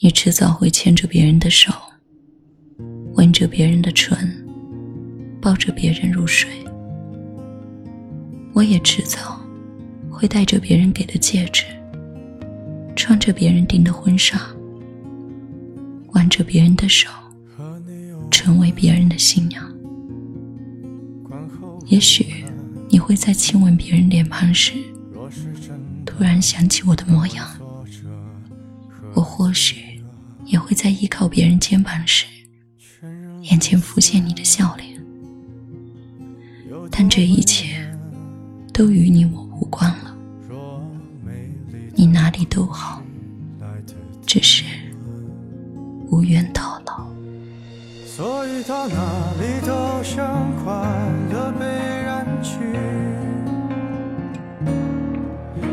你迟早会牵着别人的手，吻着别人的唇，抱着别人入睡。我也迟早会戴着别人给的戒指，穿着别人订的婚纱，挽着别人的手，成为别人的新娘。也许你会在亲吻别人脸庞时，突然想起我的模样。我或许也会在依靠别人肩膀时，眼前浮现你的笑脸。但这一切都与你我无关了。你哪里都好，只是无缘到老。所以到哪里都像快乐被染去，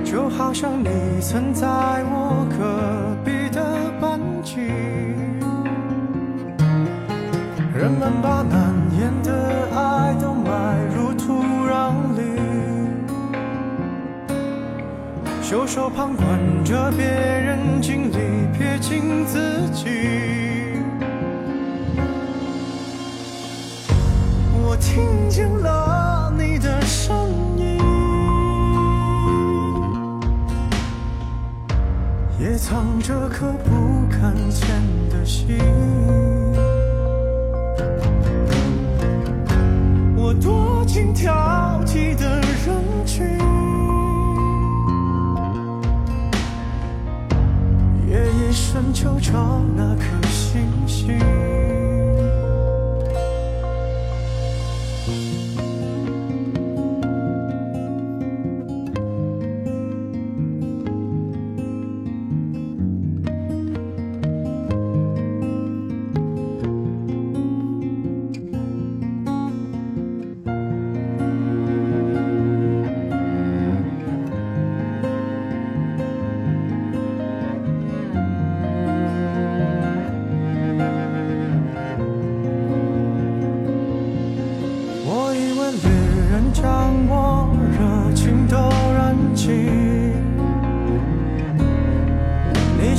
就好像你曾在我隔人们把难言的爱都埋入土壤里，袖手旁观着别人经历，撇清自己。我听见了也藏着颗不敢见的心。我躲进挑剔的人群，夜夜深就找那颗星星。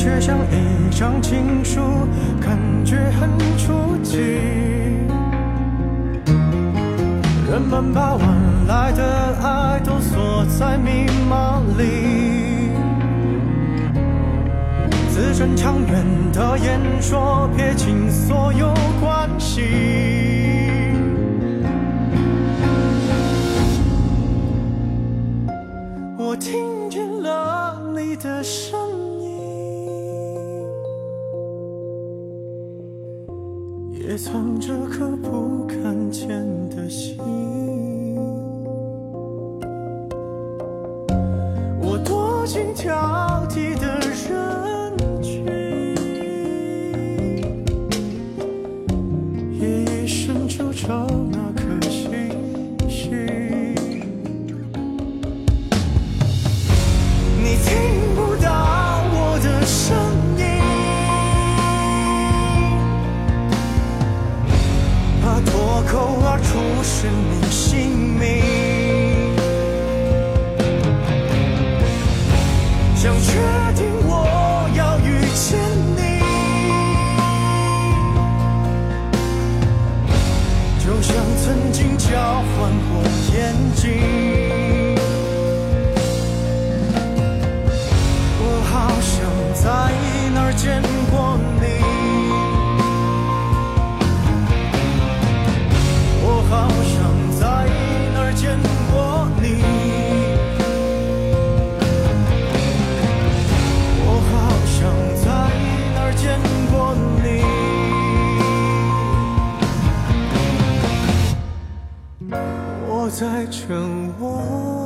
却像一张情书，感觉很出奇。人们把晚来的爱都锁在密码里，字正腔圆的演说，撇清所有关系。也藏着颗不敢见的心。我躲进挑剔的带着我